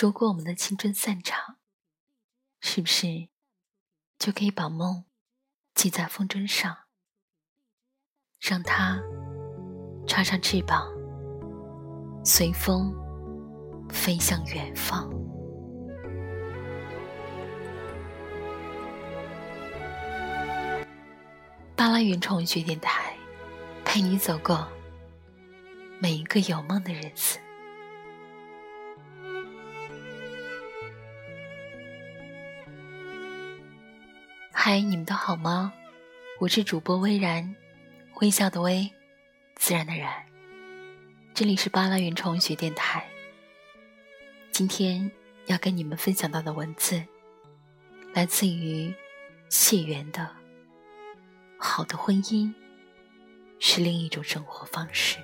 如果我们的青春散场，是不是就可以把梦系在风筝上，让它插上翅膀，随风飞向远方？巴拉云创文学电台，陪你走过每一个有梦的日子。嗨，你们都好吗？我是主播微然，微笑的微，自然的然。这里是巴拉原创学电台。今天要跟你们分享到的文字，来自于谢元的。好的婚姻，是另一种生活方式。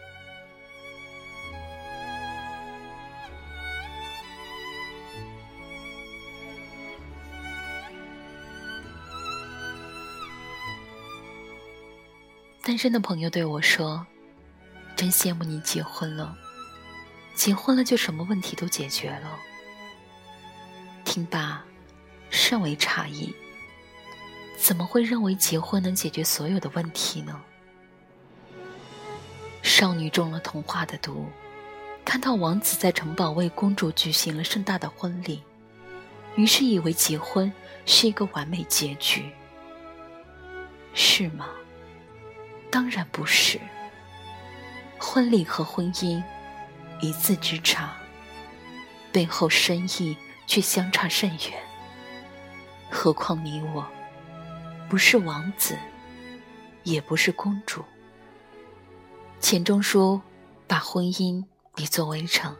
单身的朋友对我说：“真羡慕你结婚了，结婚了就什么问题都解决了。”听罢，甚为诧异，怎么会认为结婚能解决所有的问题呢？少女中了童话的毒，看到王子在城堡为公主举行了盛大的婚礼，于是以为结婚是一个完美结局，是吗？当然不是。婚礼和婚姻一字之差，背后深意却相差甚远。何况你我，不是王子，也不是公主。钱钟书把婚姻比作围城，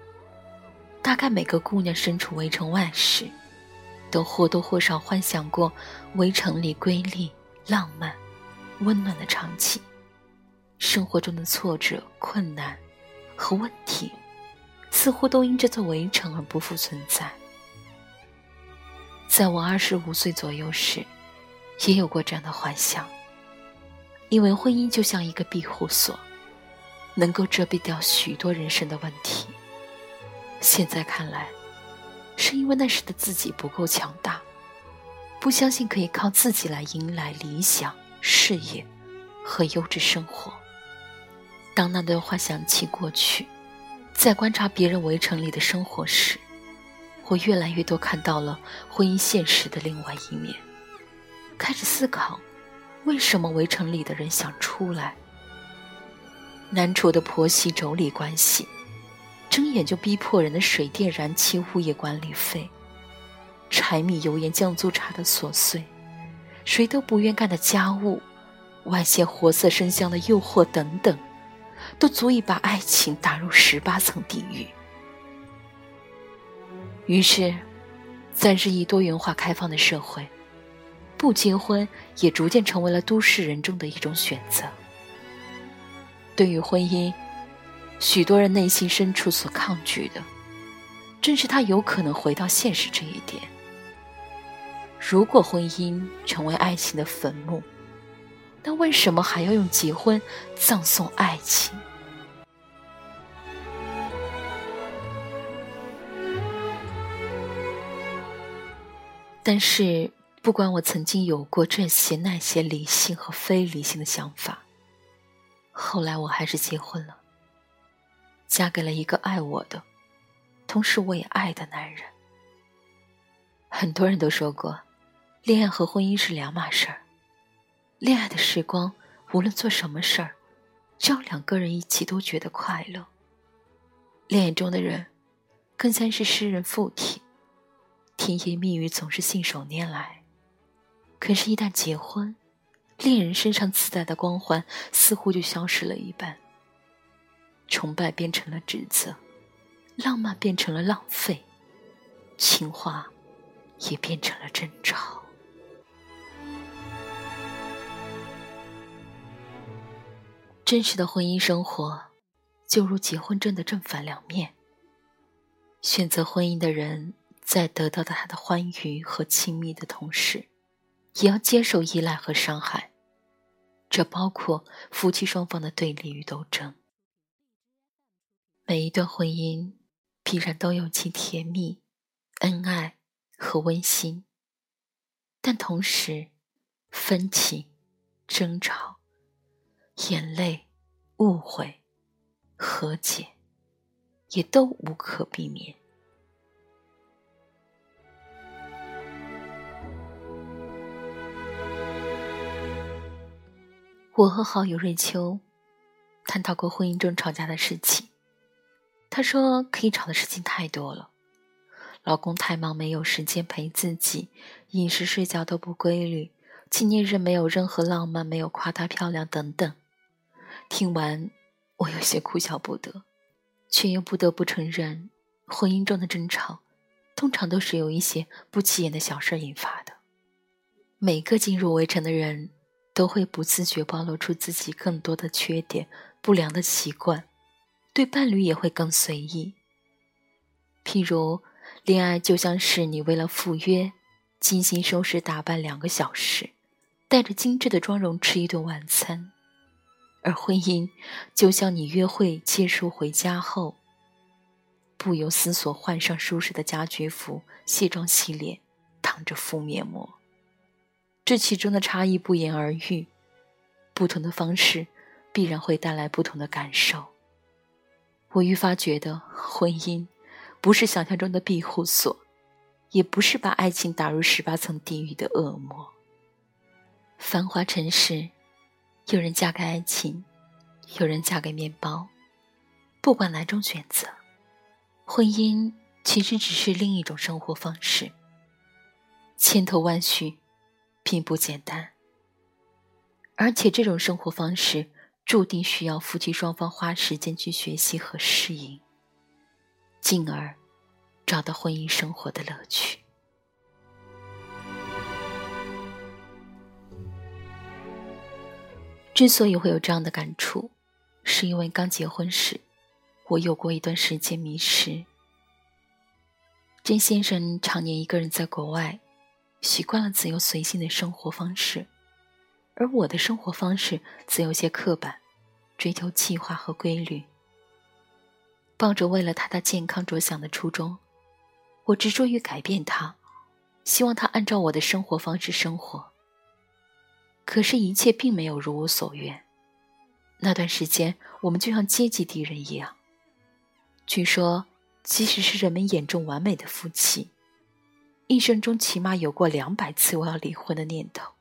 大概每个姑娘身处围城外时，都或多或少幻想过围城里瑰丽、浪漫、温暖的场景。生活中的挫折、困难和问题，似乎都因这座围城而不复存在。在我二十五岁左右时，也有过这样的幻想，以为婚姻就像一个庇护所，能够遮蔽掉许多人生的问题。现在看来，是因为那时的自己不够强大，不相信可以靠自己来迎来理想、事业和优质生活。当那段话想起过去，在观察别人围城里的生活时，我越来越多看到了婚姻现实的另外一面，开始思考，为什么围城里的人想出来？难处的婆媳妯娌关系，睁眼就逼迫人的水电燃气物业管理费，柴米油盐酱醋茶的琐碎，谁都不愿干的家务，外线活色生香的诱惑等等。都足以把爱情打入十八层地狱。于是，在日益多元化、开放的社会，不结婚也逐渐成为了都市人中的一种选择。对于婚姻，许多人内心深处所抗拒的，正是他有可能回到现实这一点。如果婚姻成为爱情的坟墓，那为什么还要用结婚葬送爱情？但是，不管我曾经有过这些那些理性和非理性的想法，后来我还是结婚了，嫁给了一个爱我的，同时我也爱的男人。很多人都说过，恋爱和婚姻是两码事儿。恋爱的时光，无论做什么事儿，只要两个人一起都觉得快乐。恋爱中的人，更像是诗人附体，甜言蜜语总是信手拈来。可是，一旦结婚，恋人身上自带的光环似乎就消失了一半。崇拜变成了指责，浪漫变成了浪费，情话也变成了争吵。真实的婚姻生活，就如结婚证的正反两面。选择婚姻的人，在得到他的欢愉和亲密的同时，也要接受依赖和伤害，这包括夫妻双方的对立与斗争。每一段婚姻，必然都有其甜蜜恩爱和温馨，但同时，分歧、争吵、眼泪、误会、和解，也都无可避免。我和好友瑞秋探讨过婚姻中吵架的事情。她说：“可以吵的事情太多了，老公太忙没有时间陪自己，饮食睡觉都不规律，纪念日没有任何浪漫，没有夸她漂亮等等。”听完，我有些哭笑不得，却又不得不承认，婚姻中的争吵通常都是由一些不起眼的小事引发的。每个进入围城的人。都会不自觉暴露出自己更多的缺点、不良的习惯，对伴侣也会更随意。譬如，恋爱就像是你为了赴约，精心收拾打扮两个小时，带着精致的妆容吃一顿晚餐；而婚姻就像你约会结束回家后，不由思索换上舒适的家居服，卸妆洗脸，躺着敷面膜。这其中的差异不言而喻，不同的方式必然会带来不同的感受。我愈发觉得，婚姻不是想象中的庇护所，也不是把爱情打入十八层地狱的恶魔。繁华城市，有人嫁给爱情，有人嫁给面包。不管哪种选择，婚姻其实只是另一种生活方式。千头万绪。并不简单，而且这种生活方式注定需要夫妻双方花时间去学习和适应，进而找到婚姻生活的乐趣。之所以会有这样的感触，是因为刚结婚时，我有过一段时间迷失。甄先生常年一个人在国外。习惯了自由随性的生活方式，而我的生活方式则有些刻板，追求计划和规律。抱着为了他的健康着想的初衷，我执着于改变他，希望他按照我的生活方式生活。可是，一切并没有如我所愿。那段时间，我们就像阶级敌人一样。据说，即使是人们眼中完美的夫妻。一生中起码有过两百次我要离婚的念头。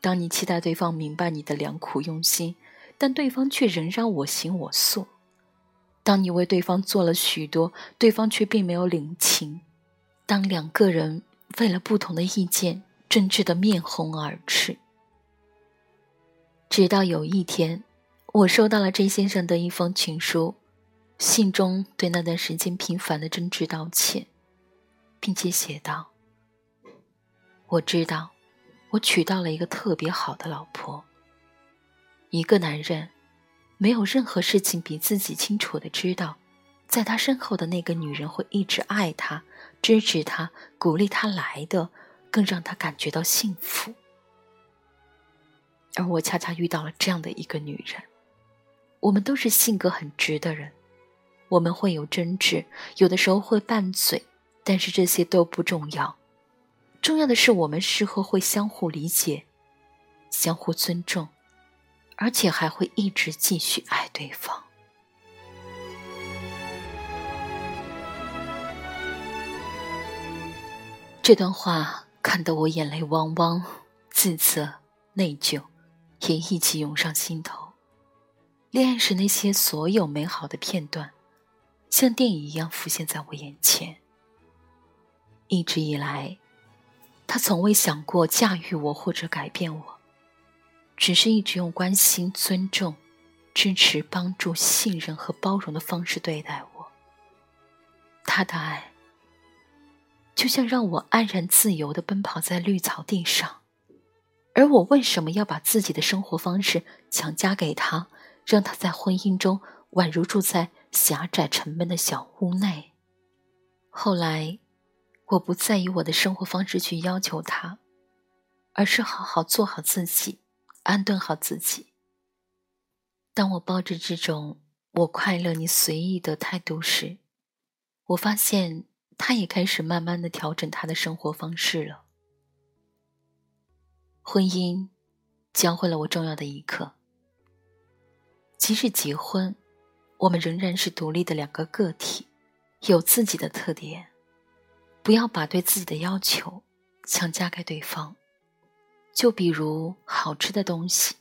当你期待对方明白你的良苦用心，但对方却仍然我行我素；当你为对方做了许多，对方却并没有领情；当两个人为了不同的意见争执的面红耳赤，直到有一天，我收到了 J 先生的一封情书，信中对那段时间频繁的争执道歉。并且写道：“我知道，我娶到了一个特别好的老婆。一个男人，没有任何事情比自己清楚的知道，在他身后的那个女人会一直爱他、支持他、鼓励他来的，更让他感觉到幸福。而我恰恰遇到了这样的一个女人。我们都是性格很直的人，我们会有争执，有的时候会拌嘴。”但是这些都不重要，重要的是我们事后会相互理解、相互尊重，而且还会一直继续爱对方。这段话看得我眼泪汪汪，自责、内疚也一起涌上心头。恋爱时那些所有美好的片段，像电影一样浮现在我眼前。一直以来，他从未想过驾驭我或者改变我，只是一直用关心、尊重、支持、帮助、信任和包容的方式对待我。他的爱，就像让我安然自由的奔跑在绿草地上，而我为什么要把自己的生活方式强加给他，让他在婚姻中宛如住在狭窄沉闷的小屋内？后来。我不再以我的生活方式去要求他，而是好好做好自己，安顿好自己。当我抱着这种“我快乐，你随意”的态度时，我发现他也开始慢慢的调整他的生活方式了。婚姻教会了我重要的一课：即使结婚，我们仍然是独立的两个个体，有自己的特点。不要把对自己的要求强加给对方。就比如好吃的东西，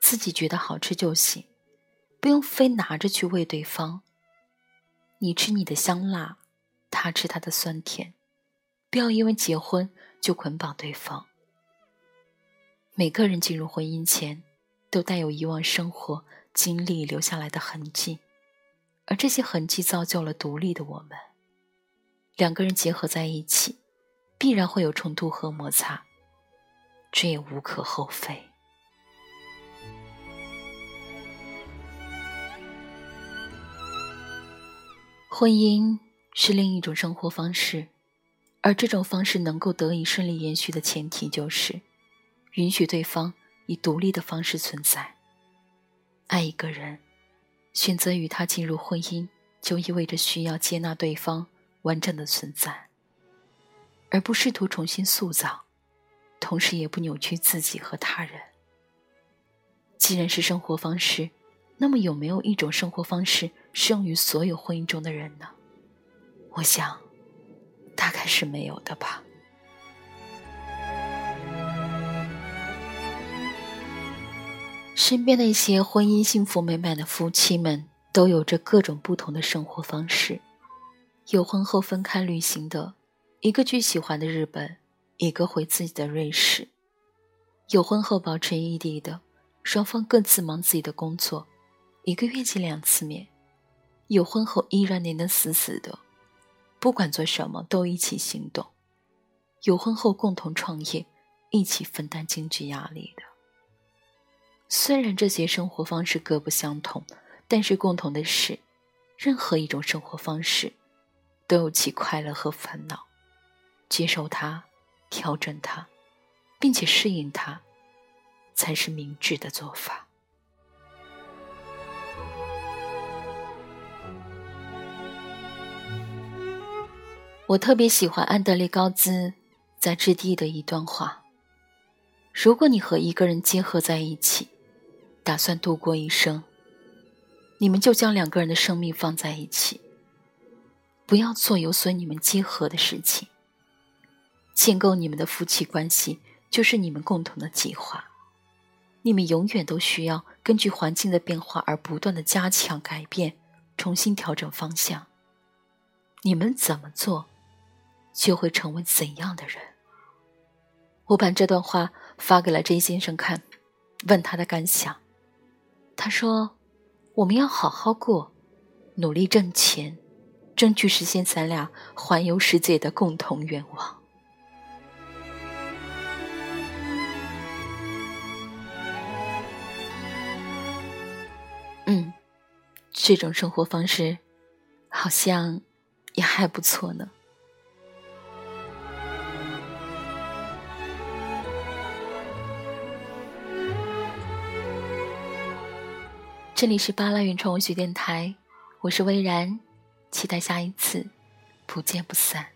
自己觉得好吃就行，不用非拿着去喂对方。你吃你的香辣，他吃他的酸甜，不要因为结婚就捆绑对方。每个人进入婚姻前，都带有以往生活经历留下来的痕迹，而这些痕迹造就了独立的我们。两个人结合在一起，必然会有冲突和摩擦。这也无可厚非。婚姻是另一种生活方式，而这种方式能够得以顺利延续的前提，就是允许对方以独立的方式存在。爱一个人，选择与他进入婚姻，就意味着需要接纳对方完整的存在，而不试图重新塑造。同时，也不扭曲自己和他人。既然是生活方式，那么有没有一种生活方式适用于所有婚姻中的人呢？我想，大概是没有的吧。身边的一些婚姻幸福美满的夫妻们，都有着各种不同的生活方式。有婚后分开旅行的，一个去喜欢的日本。一个回自己的瑞士，有婚后保持异地的，双方各自忙自己的工作，一个月见两次面；有婚后依然黏得死死的，不管做什么都一起行动；有婚后共同创业，一起分担经济压力的。虽然这些生活方式各不相同，但是共同的是，任何一种生活方式都有其快乐和烦恼，接受它。调整它，并且适应它，才是明智的做法。我特别喜欢安德烈高兹在《质地》的一段话：如果你和一个人结合在一起，打算度过一生，你们就将两个人的生命放在一起，不要做有损你们结合的事情。建构你们的夫妻关系，就是你们共同的计划。你们永远都需要根据环境的变化而不断的加强、改变、重新调整方向。你们怎么做，就会成为怎样的人。我把这段话发给了 J 先生看，问他的感想。他说：“我们要好好过，努力挣钱，争取实现咱俩环游世界的共同愿望。”嗯，这种生活方式好像也还不错呢。这里是巴拉原创文学电台，我是微然，期待下一次不见不散。